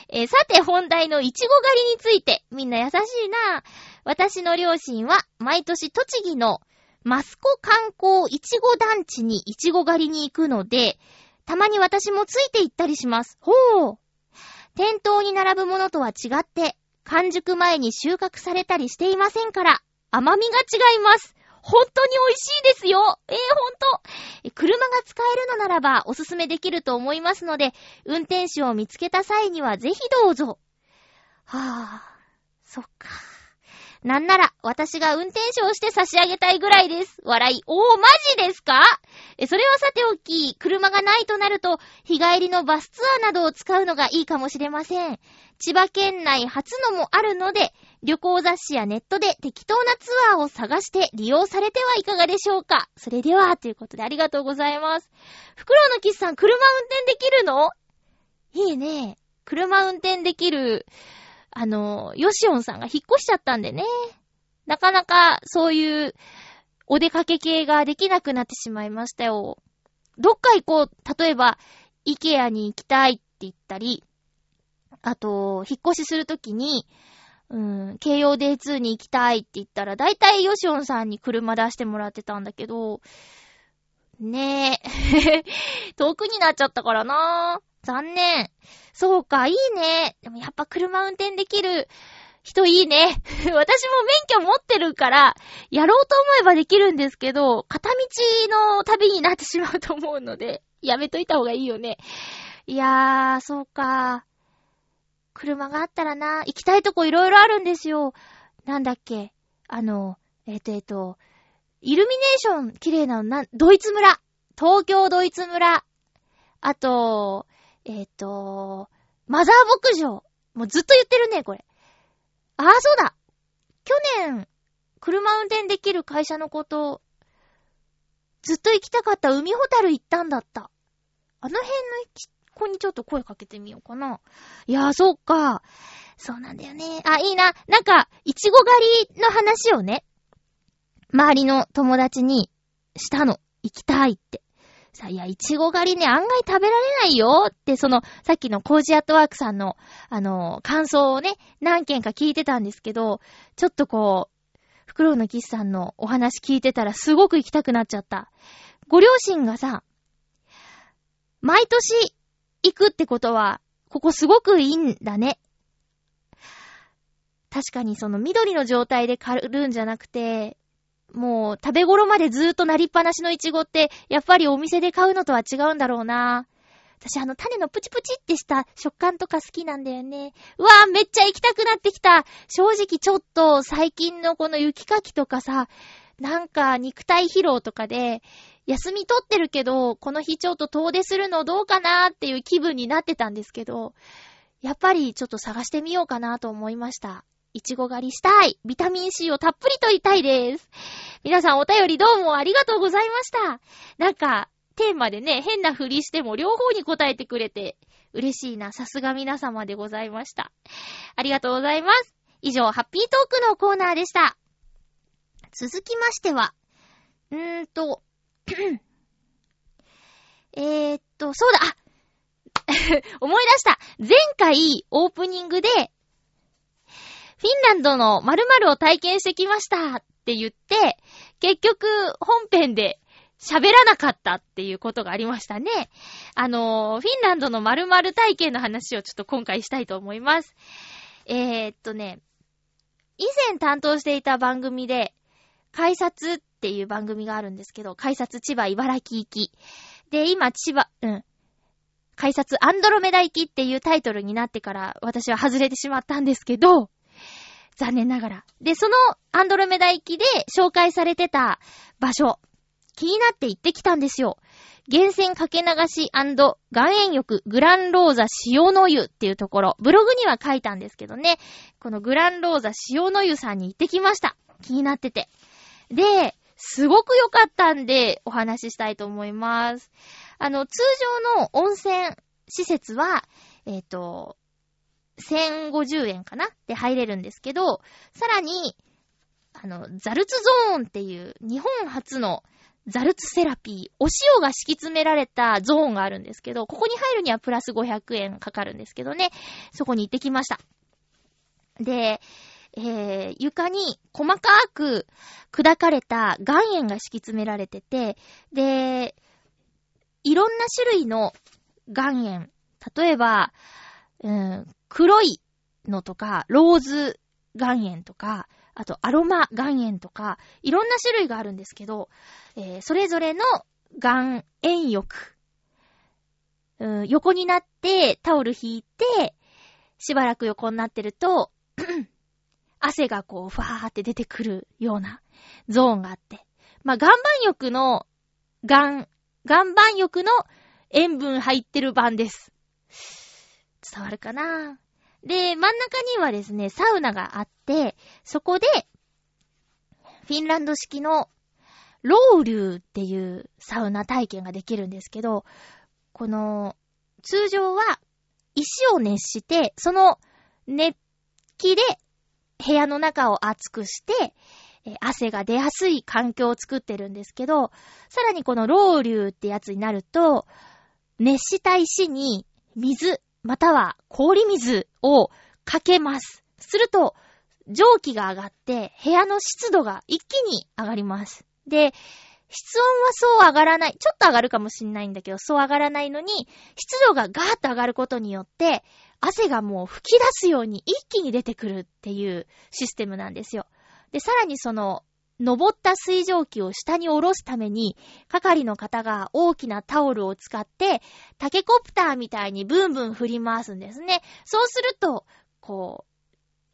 Speaker 1: えー、さて本題のいちご狩りについて、みんな優しいな。私の両親は毎年栃木のマスコ観光いちご団地にいちご狩りに行くので、たまに私もついて行ったりします。ほう。店頭に並ぶものとは違って、完熟前に収穫されたりしていませんから、甘みが違います。本当に美味しいですよえー、ほんと。車が使えるのならばおすすめできると思いますので、運転手を見つけた際にはぜひどうぞ。はぁ、そっか。なんなら、私が運転手をして差し上げたいぐらいです。笑い。おー、マジですか？え、それはさておき、車がないとなると、日帰りのバスツアーなどを使うのがいいかもしれません。千葉県内初のもあるので、旅行雑誌やネットで適当なツアーを探して利用されてはいかがでしょうか？それでは、ということでありがとうございます。フクロウのキスさん、車運転できるの？いいね。車運転できる、あの、ヨシオンさんが引っ越しちゃったんでね。なかなかそういうお出かけ系ができなくなってしまいましたよ。どっか行こう、例えば、イケアに行きたいって言ったり、あと、引っ越しするときに、うん、京葉 D2 に行きたいって言ったら、だいたいヨシオンさんに車出してもらってたんだけど、ねえ。<laughs> 遠くになっちゃったからな残念。そうか、いいね。でもやっぱ車運転できる人いいね。<laughs> 私も免許持ってるから、やろうと思えばできるんですけど、片道の旅になってしまうと思うので、やめといた方がいいよね。いやー、そうか。車があったらな、行きたいとこいろいろあるんですよ。なんだっけ。あの、えっ、と、えっ、と、イルミネーション綺麗なのな、ドイツ村。東京ドイツ村。あと、えっ、と、マザー牧場。もうずっと言ってるね、これ。ああ、そうだ。去年、車運転できる会社のこと、ずっと行きたかった海ホタル行ったんだった。あの辺の行き子にちょっと声かけてみようかな。いやー、そうか。そうなんだよね。あ、いいな。なんか、いちご狩りの話をね、周りの友達にしたの。行きたいって。さあ、いや、いちご狩りね、案外食べられないよって、その、さっきのコージアットワークさんの、あの、感想をね、何件か聞いてたんですけど、ちょっとこう、フクロウのキスさんのお話聞いてたらすごく行きたくなっちゃった。ご両親がさ、毎年行くってことは、ここすごくいいんだね。確かにその緑の状態で狩るんじゃなくて、もう食べ頃までずーっとなりっぱなしのイチゴって、やっぱりお店で買うのとは違うんだろうな。私あの種のプチプチってした食感とか好きなんだよね。うわぁ、めっちゃ行きたくなってきた。正直ちょっと最近のこの雪かきとかさ、なんか肉体疲労とかで、休み取ってるけど、この日ちょっと遠出するのどうかなっていう気分になってたんですけど、やっぱりちょっと探してみようかなと思いました。いちご狩りしたい。ビタミン C をたっぷりとりたいです。皆さんお便りどうもありがとうございました。なんか、テーマでね、変なふりしても両方に答えてくれて、嬉しいな。さすが皆様でございました。ありがとうございます。以上、ハッピートークのコーナーでした。続きましては、うーと、<coughs> えっと、そうだ、あ <laughs> 思い出した前回オープニングでフィンランドの〇〇を体験してきましたって言って、結局本編で喋らなかったっていうことがありましたね。あのフィンランドの〇〇体験の話をちょっと今回したいと思います。えー、っとね、以前担当していた番組で、改札っっていう番組があるんですけど、改札千葉茨城行き。で、今千葉、うん。改札アンドロメダ行きっていうタイトルになってから私は外れてしまったんですけど、残念ながら。で、そのアンドロメダ行きで紹介されてた場所、気になって行ってきたんですよ。源泉かけ流し岩塩浴グランローザ塩の湯っていうところ、ブログには書いたんですけどね、このグランローザ塩の湯さんに行ってきました。気になってて。で、すごく良かったんでお話ししたいと思います。あの、通常の温泉施設は、えっ、ー、と、1050円かな？で入れるんですけど、さらに、あの、ザルツゾーンっていう日本初のザルツセラピー、お塩が敷き詰められたゾーンがあるんですけど、ここに入るにはプラス500円かかるんですけどね、そこに行ってきました。で、えー、床に細かく砕かれた岩塩が敷き詰められてて、で、いろんな種類の岩塩、例えば、うん、黒いのとか、ローズ岩塩とか、あとアロマ岩塩とか、いろんな種類があるんですけど、えー、それぞれの岩塩浴、うん、横になってタオル引いて、しばらく横になってると、汗がこう、ふわーって出てくるようなゾーンがあって。まあ、岩盤浴の、岩、岩盤浴の塩分入ってる版です。伝わるかな？で、真ん中にはですね、サウナがあって、そこで、フィンランド式のロウリューっていうサウナ体験ができるんですけど、この、通常は石を熱して、その熱気で部屋の中を熱くして、汗が出やすい環境を作ってるんですけど、さらにこのロウリューってやつになると、熱した石に水、または氷水をかけます。すると、蒸気が上がって、部屋の湿度が一気に上がります。で、室温はそう上がらない。ちょっと上がるかもしんないんだけど、そう上がらないのに、湿度がガーッと上がることによって、汗がもう吹き出すように一気に出てくるっていうシステムなんですよ。で、さらにその、登った水蒸気を下に下ろすために、係の方が大きなタオルを使って、タケコプターみたいにブンブン振り回すんですね。そうすると、こ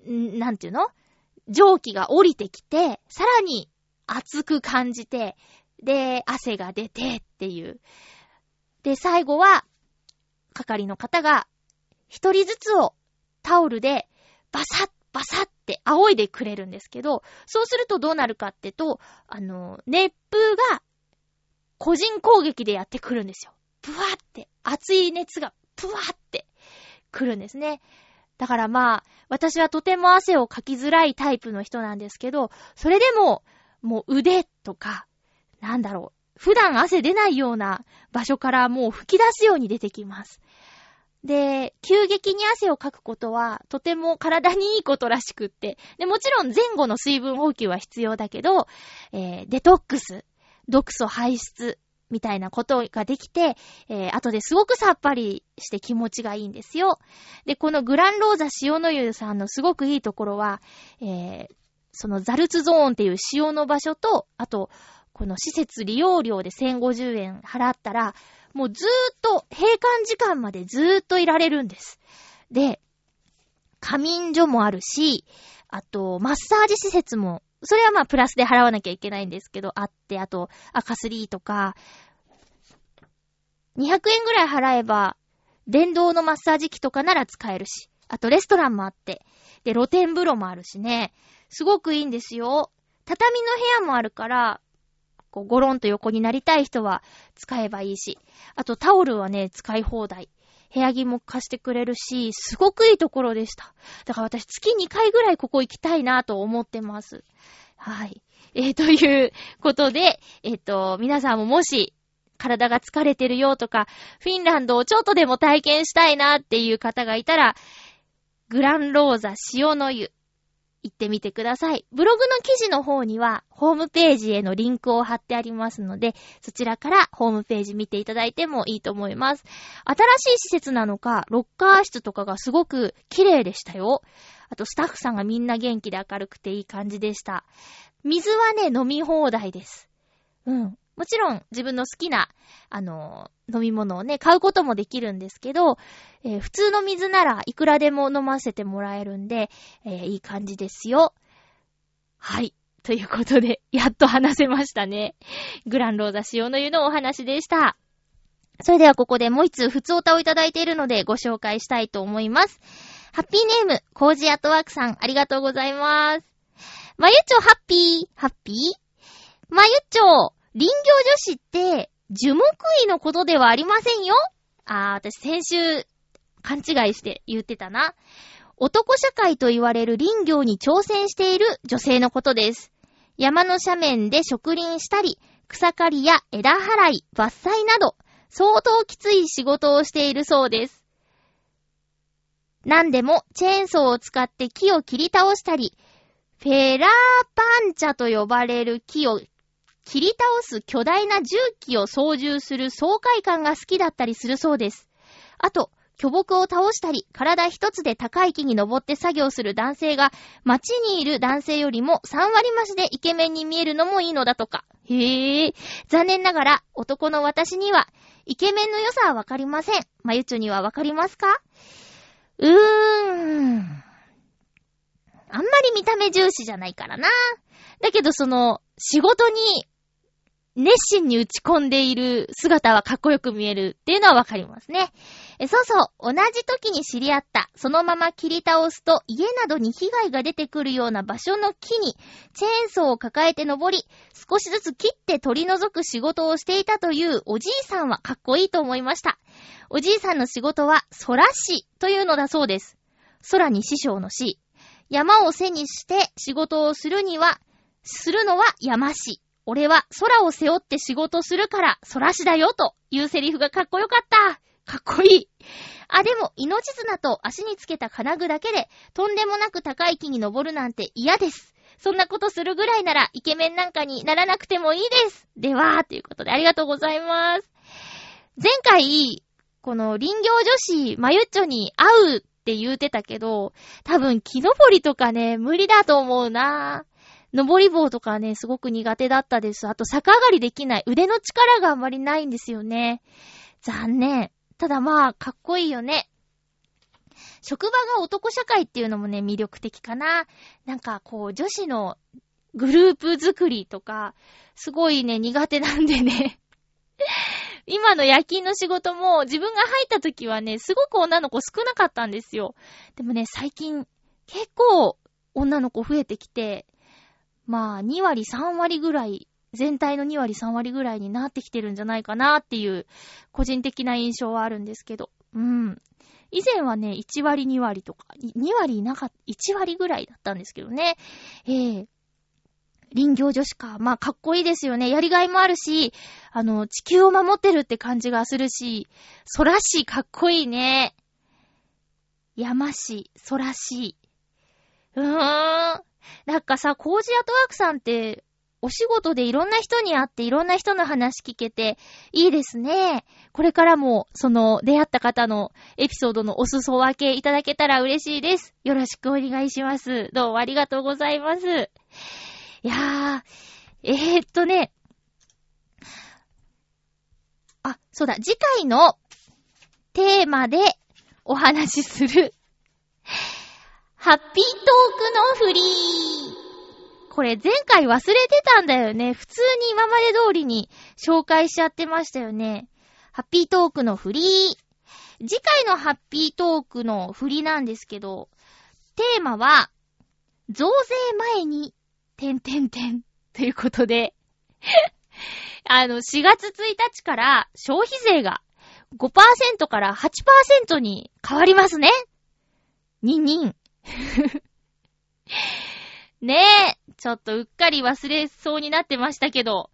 Speaker 1: う、なんていうの？蒸気が降りてきて、さらに熱く感じて、で、汗が出てっていう。で、最後は、係の方が、一人ずつをタオルでバサッバサッって仰いでくれるんですけど、そうするとどうなるかってと、あの、熱風が個人攻撃でやってくるんですよ。ブワって、熱い熱がブワって来るんですね。だからまあ、私はとても汗をかきづらいタイプの人なんですけど、それでも、もう腕とか、なんだろう、普段汗出ないような場所からもう吹き出すように出てきます。で、急激に汗をかくことは、とても体にいいことらしくって。で、もちろん前後の水分補給は必要だけど、えー、デトックス、毒素排出、みたいなことができて、えー、後ですごくさっぱりして気持ちがいいんですよ。で、このグランローザ塩の湯さんのすごくいいところは、えー、そのザルツゾーンっていう塩の場所と、あと、この施設利用料で1050円払ったら、もうずーっと閉館時間までずーっといられるんです。で、仮眠所もあるし、あと、マッサージ施設も、それはまあプラスで払わなきゃいけないんですけど、あって、あと、赤スリーとか、200円ぐらい払えば、電動のマッサージ機とかなら使えるし、あとレストランもあって、で、露天風呂もあるしね、すごくいいんですよ。畳の部屋もあるから、こう、ゴロンと横になりたい人は使えばいいし。あとタオルはね、使い放題。部屋着も貸してくれるし、すごくいいところでした。だから私月2回ぐらいここ行きたいなと思ってます。はい。えー、<laughs> ということで、えっ、ー、と、皆さんももし、体が疲れてるよとか、フィンランドをちょっとでも体験したいなっていう方がいたら、グランローザ塩の湯、行ってみてください。ブログの記事の方には、ホームページへのリンクを貼ってありますので、そちらからホームページ見ていただいてもいいと思います。新しい施設なのか、ロッカー室とかがすごく綺麗でしたよ。あと、スタッフさんがみんな元気で明るくていい感じでした。水はね、飲み放題です。うん。もちろん自分の好きな、あの飲み物をね、買うこともできるんですけど、えー、普通の水ならいくらでも飲ませてもらえるんで、えー、いい感じですよ。はい。ということで、<laughs> やっと話せましたね。グランローザ塩の湯のお話でした。それではここでもう一通普通歌をいただいているのでご紹介したいと思います。ハッピーネーム、コージアットワークさん、ありがとうございます。まゆちょハッピー、ハッピー？まゆちょ、林業女子って、樹木医のことではありませんよ。あー、私先週、勘違いして言ってたな。男社会と言われる林業に挑戦している女性のことです。山の斜面で植林したり、草刈りや枝払い、伐採など、相当きつい仕事をしているそうです。何でも、チェーンソーを使って木を切り倒したり、フェラーパンチャと呼ばれる木を切り倒す巨大な重機を操縦する爽快感が好きだったりするそうです。あと、巨木を倒したり、体一つで高い木に登って作業する男性が、街にいる男性よりも3割増しでイケメンに見えるのもいいのだとか。へえ。残念ながら、男の私には、イケメンの良さはわかりません。まゆちょにはわかりますか？うーん。あんまり見た目重視じゃないからな。だけどその、仕事に熱心に打ち込んでいる姿はかっこよく見えるっていうのはわかりますね。そうそう、同じ時に知り合った、そのまま切り倒すと家などに被害が出てくるような場所の木にチェーンソーを抱えて登り、少しずつ切って取り除く仕事をしていたというおじいさんはかっこいいと思いました。おじいさんの仕事は空師というのだそうです。空に師匠の師。山を背にして仕事をするには、するのは山師。俺は空を背負って仕事するから空師だよというセリフがかっこよかった。かっこいい。あ、でも、命綱と足につけた金具だけで、とんでもなく高い木に登るなんて嫌です。そんなことするぐらいなら、イケメンなんかにならなくてもいいです。では、ということでありがとうございます。前回、この林業女子、まゆっちょに会うって言うてたけど、多分木登りとかね、無理だと思うな登り棒とかね、すごく苦手だったです。あと、逆上がりできない。腕の力があんまりないんですよね。残念。ただまあ、かっこいいよね。職場が男社会っていうのもね、魅力的かな。なんか、こう、女子のグループ作りとか、すごいね、苦手なんでね。<laughs> 今の夜勤の仕事も自分が入った時はね、すごく女の子少なかったんですよ。でもね、最近結構女の子増えてきて、まあ、2割、3割ぐらい、全体の2割、3割ぐらいになってきてるんじゃないかなっていう、個人的な印象はあるんですけど。うん。以前はね、1割、2割とか、2割いなかった、1割ぐらいだったんですけどね。ええー、林業女子か。まあ、かっこいいですよね。やりがいもあるし、あの、地球を守ってるって感じがするし、空しいかっこいいね。山し、空しい。うーん。なんかさ、コージアトワークさんって、お仕事でいろんな人に会っていろんな人の話聞けていいですね。これからも、その出会った方のエピソードのお裾分けいただけたら嬉しいです。よろしくお願いします。どうもありがとうございます。いやー、えー、っとね、あ、そうだ、次回のテーマでお話しするハッピートークのフリー。これ前回忘れてたんだよね。普通に今まで通りに紹介しちゃってましたよね。ハッピートークのフリー。次回のハッピートークのフリなんですけど、テーマは、増税前に、てんてんてん、ということで <laughs> あの、4月1日から消費税が5%から8%に変わりますね。にんにん。<laughs> ねえ、ちょっとうっかり忘れそうになってましたけど、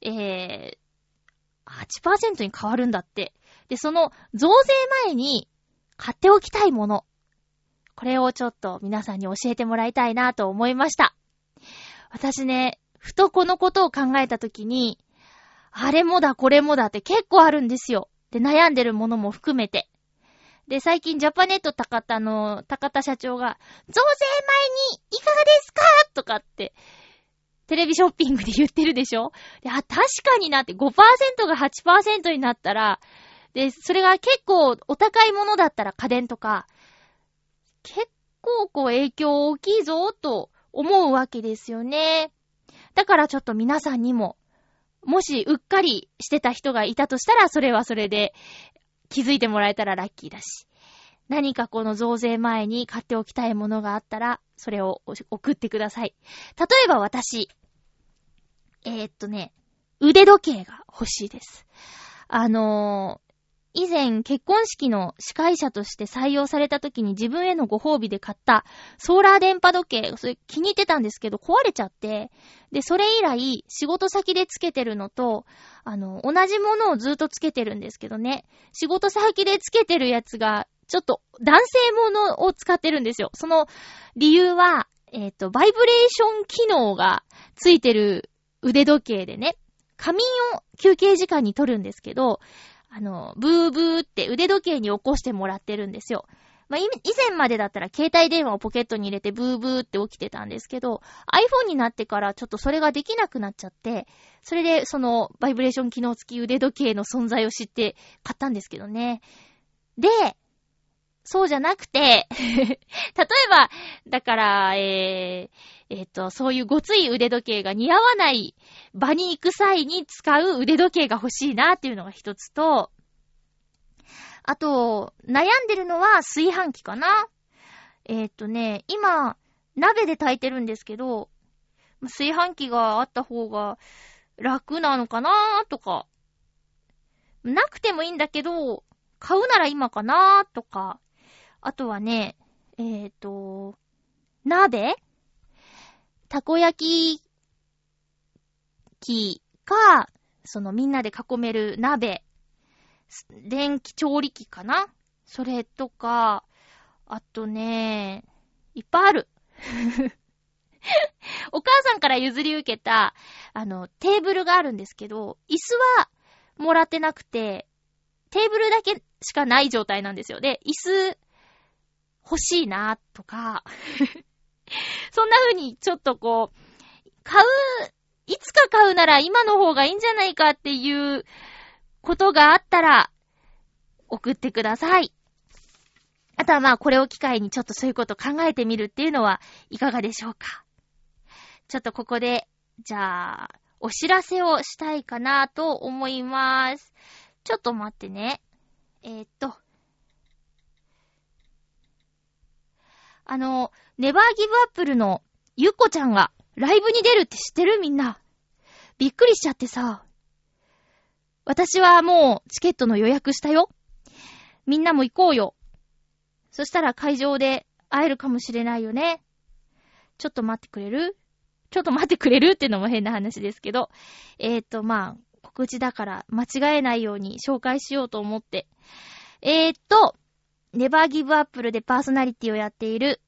Speaker 1: えー、8%に変わるんだって。で、その増税前に買っておきたいもの。これをちょっと皆さんに教えてもらいたいなと思いました。私ね、ふとこのことを考えたときに、あれもだこれもだって結構あるんですよ。で、悩んでるものも含めて。で、最近ジャパネット高田の、高田社長が、増税前にいかがですか？とかって、テレビショッピングで言ってるでしょ？で、あ、確かになって5%が8%になったら、で、それが結構お高いものだったら家電とか、結構こう影響大きいぞと思うわけですよね。だからちょっと皆さんにも、もしうっかりしてた人がいたとしたら、それはそれで、気づいてもらえたらラッキーだし。何かこの増税前に買っておきたいものがあったら、それを送ってください。例えば私、えー、っとね、腕時計が欲しいです。あの以前結婚式の司会者として採用された時に自分へのご褒美で買ったソーラー電波時計、それ気に入ってたんですけど壊れちゃって、で、それ以来仕事先でつけてるのと、あの、同じものをずっとつけてるんですけどね、仕事先でつけてるやつが、ちょっと男性ものを使ってるんですよ。その理由は、えっ、ー、と、バイブレーション機能がついてる腕時計でね、仮眠を休憩時間に取るんですけど、あの、ブーブーって腕時計に起こしてもらってるんですよ。まあ、以前までだったら携帯電話をポケットに入れてブーブーって起きてたんですけど、iPhone になってからちょっとそれができなくなっちゃって、それでそのバイブレーション機能付き腕時計の存在を知って買ったんですけどね。で、そうじゃなくて、<laughs> 例えば、だから、えー、えっ、ー、と、そういうごつい腕時計が似合わない場に行く際に使う腕時計が欲しいなっていうのが一つと、あと、悩んでるのは炊飯器かな。えっ、とね、今、鍋で炊いてるんですけど、炊飯器があった方が楽なのかなとか、なくてもいいんだけど、買うなら今かなとか、あとはね、えっ、ー、と、鍋？たこ焼き器か、そのみんなで囲める鍋、電気調理器かな？それとか、あとね、いっぱいある。<laughs> お母さんから譲り受けた、あの、テーブルがあるんですけど、椅子はもらってなくて、テーブルだけしかない状態なんですよ。で、椅子欲しいな、とか <laughs> そんな風にちょっとこう、買う、いつか買うなら今の方がいいんじゃないかっていうことがあったら、送ってください。あとはまあこれを機会にちょっとそういうこと考えてみるっていうのはいかがでしょうか。ちょっとここで、じゃあ、お知らせをしたいかなと思います。ちょっと待ってね。えー、っと。あの、ネバーギブアップルのゆっこちゃんがライブに出るって知ってるみんな。びっくりしちゃってさ。私はもうチケットの予約したよ。みんなも行こうよ。そしたら会場で会えるかもしれないよね。ちょっと待ってくれる？ちょっと待ってくれるってのも変な話ですけど。えっ、ー、と、まあ、告知だから間違えないように紹介しようと思って。えー、と、ネバーギブアップルでパーソナリティをやっている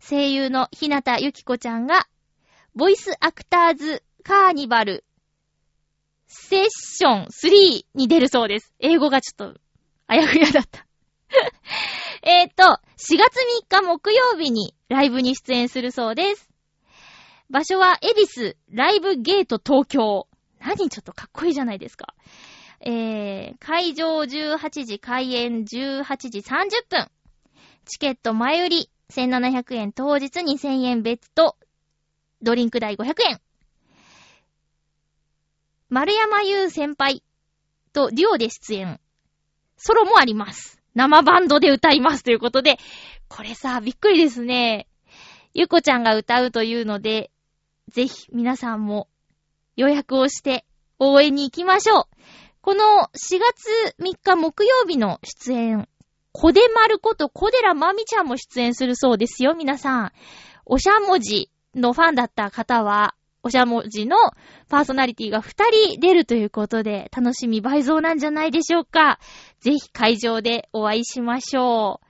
Speaker 1: 声優のひなたゆきこちゃんが、ボイスアクターズカーニバルセッション3に出るそうです。英語がちょっとあやふやだった <laughs> えっと、4月3日木曜日にライブに出演するそうです。場所は、エビスライブゲート東京。何ちょっとかっこいいじゃないですか。えー、会場18時、開演18時30分。チケット前売り1700円、当日2000円別と、ドリンク代500円。丸山優先輩とデュオで出演。ソロもあります。生バンドで歌いますということで、これさ、びっくりですね。ゆこちゃんが歌うというので、ぜひ皆さんも予約をして応援に行きましょう。この4月3日木曜日の出演、コデマルこと小寺まみちゃんも出演するそうですよ、皆さん。おしゃもじのファンだった方は、おしゃもじのパーソナリティが2人出るということで、楽しみ倍増なんじゃないでしょうか。ぜひ会場でお会いしましょ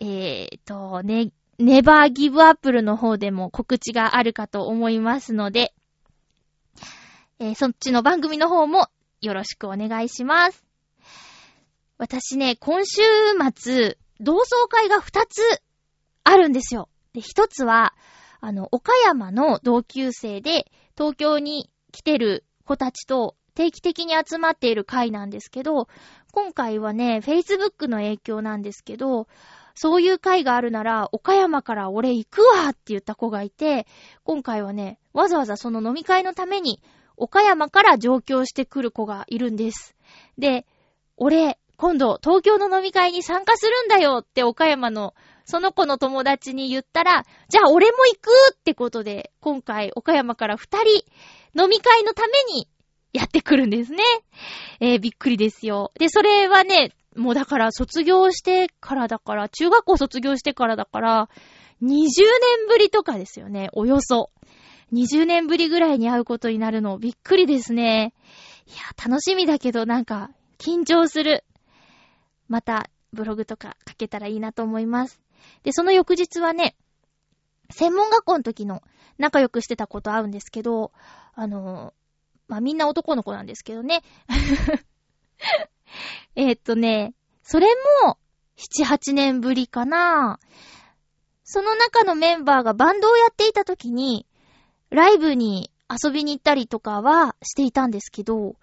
Speaker 1: う。えーと、ね、ネバーギブアップルの方でも告知があるかと思いますので、えー、そっちの番組の方もよろしくお願いします。私ね、今週末、同窓会が2つあるんですよ。で、1つは、あの、岡山の同級生で、東京に来てる子たちと定期的に集まっている会なんですけど、今回はね、Facebook の影響なんですけど、そういう会があるなら、岡山から俺行くわって言った子がいて、今回はね、わざわざその飲み会のために、岡山から上京してくる子がいるんです。で、俺、今度、東京の飲み会に参加するんだよって岡山のその子の友達に言ったら、じゃあ俺も行くってことで、今回岡山から二人飲み会のためにやってくるんですね。えー、びっくりですよ。で、それはね、もうだから卒業してからだから、中学校卒業してからだから、20年ぶりとかですよね、およそ。20年ぶりぐらいに会うことになるの、びっくりですね。いや、楽しみだけど、なんか、緊張する。また、ブログとか書けたらいいなと思います。で、その翌日はね、専門学校の時の仲良くしてた子と会うんですけど、あの、まあ、みんな男の子なんですけどね。<laughs> えっとね、それも、7、8年ぶりかな。その中のメンバーがバンドをやっていた時に、ライブに遊びに行ったりとかはしていたんですけど、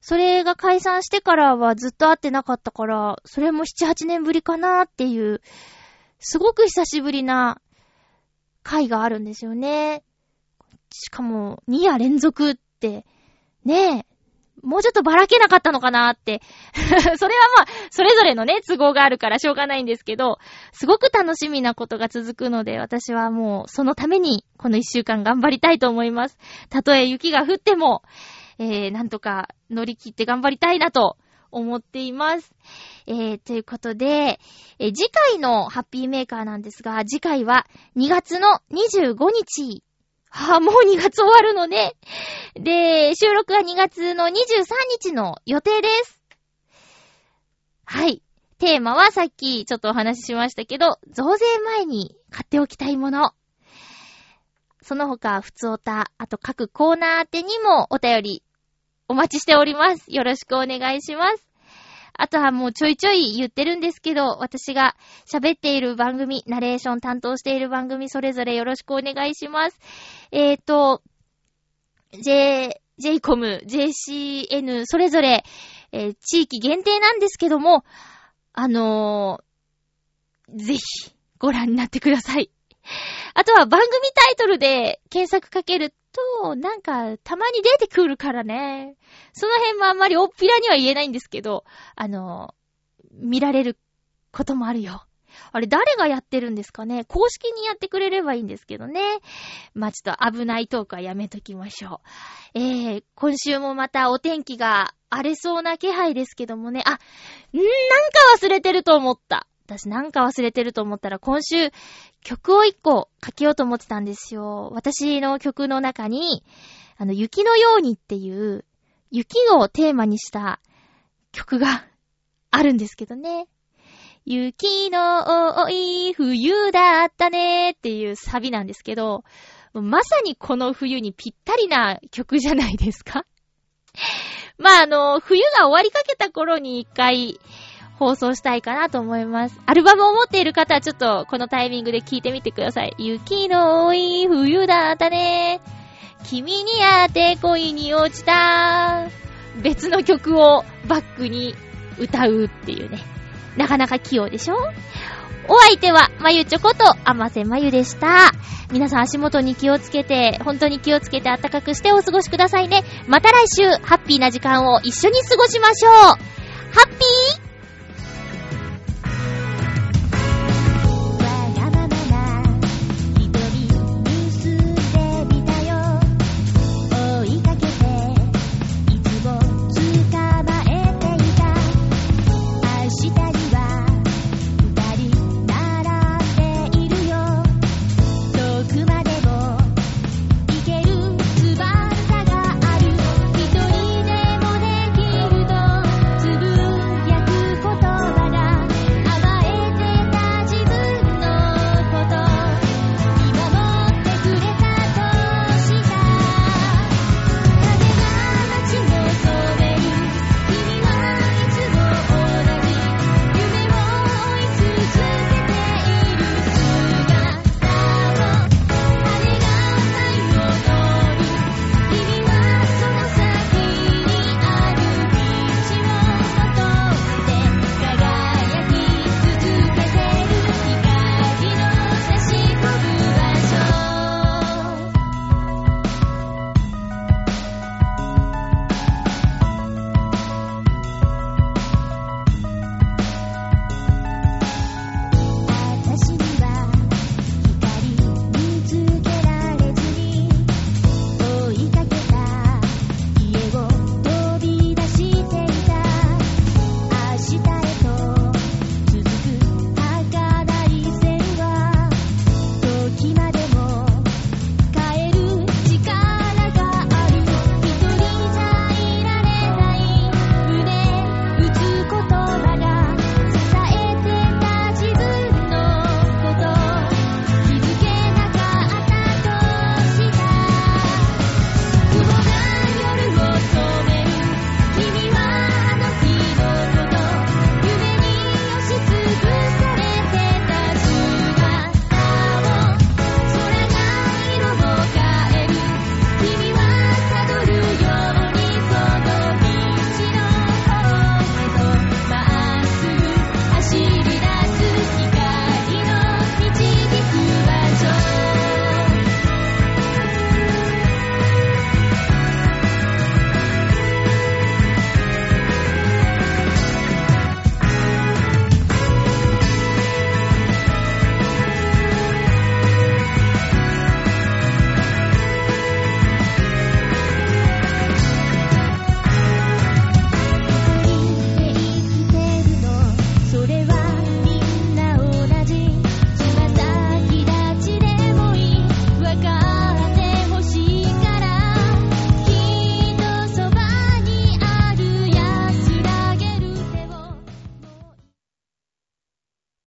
Speaker 1: それが解散してからはずっと会ってなかったから、それも7、8年ぶりかなっていう、すごく久しぶりな回があるんですよね。しかも、2夜連続って、ねえ、もうちょっとばらけなかったのかなって。<laughs> それはまあ、それぞれのね、都合があるからしょうがないんですけど、すごく楽しみなことが続くので、私はもう、そのために、この一週間頑張りたいと思います。たとえ雪が降っても、えー、なんとか乗り切って頑張りたいなと思っています。えー、ということで、えー、次回のハッピーメーカーなんですが、次回は2月の25日はあ、もう2月終わるのね。で、収録は2月の23日の予定です。はい。テーマはさっきちょっとお話ししましたけど、増税前に買っておきたいもの。その他、ふつおた、あと各コーナー宛てにもお便りお待ちしております。よろしくお願いします。あとはもうちょいちょい言ってるんですけど、私が喋っている番組、ナレーション担当している番組、それぞれよろしくお願いします。えっ、ー、と、J、JCOM、JCN、それぞれ、えー、地域限定なんですけども、あのー、ぜひ、ご覧になってください。あとは番組タイトルで検索かけると、なんか、たまに出てくるからね。その辺もあんまりおっぴらには言えないんですけど、あの、見られることもあるよ。あれ、誰がやってるんですかね？公式にやってくれればいいんですけどね。まあ、ちょっと危ないトークはやめときましょう。えー、今週もまたお天気が荒れそうな気配ですけどもね。あ、んー、なんか忘れてると思った。私なんか忘れてると思ったら今週曲を一個書けようと思ってたんですよ。私の曲の中に、あの、雪のようにっていう雪をテーマにした曲があるんですけどね。雪の多い冬だったねっていうサビなんですけど、まさにこの冬にぴったりな曲じゃないですかまあ、あの、冬が終わりかけた頃に一回、放送したいかなと思います。アルバムを持っている方はちょっとこのタイミングで聴いてみてください。雪の多い冬だったね。君に会って恋に落ちた。別の曲をバックに歌うっていうね。なかなか器用でしょ？お相手は、まゆちょこと、あませまゆでした。皆さん足元に気をつけて、本当に気をつけて暖かくしてお過ごしくださいね。また来週、ハッピーな時間を一緒に過ごしましょう。ハッピー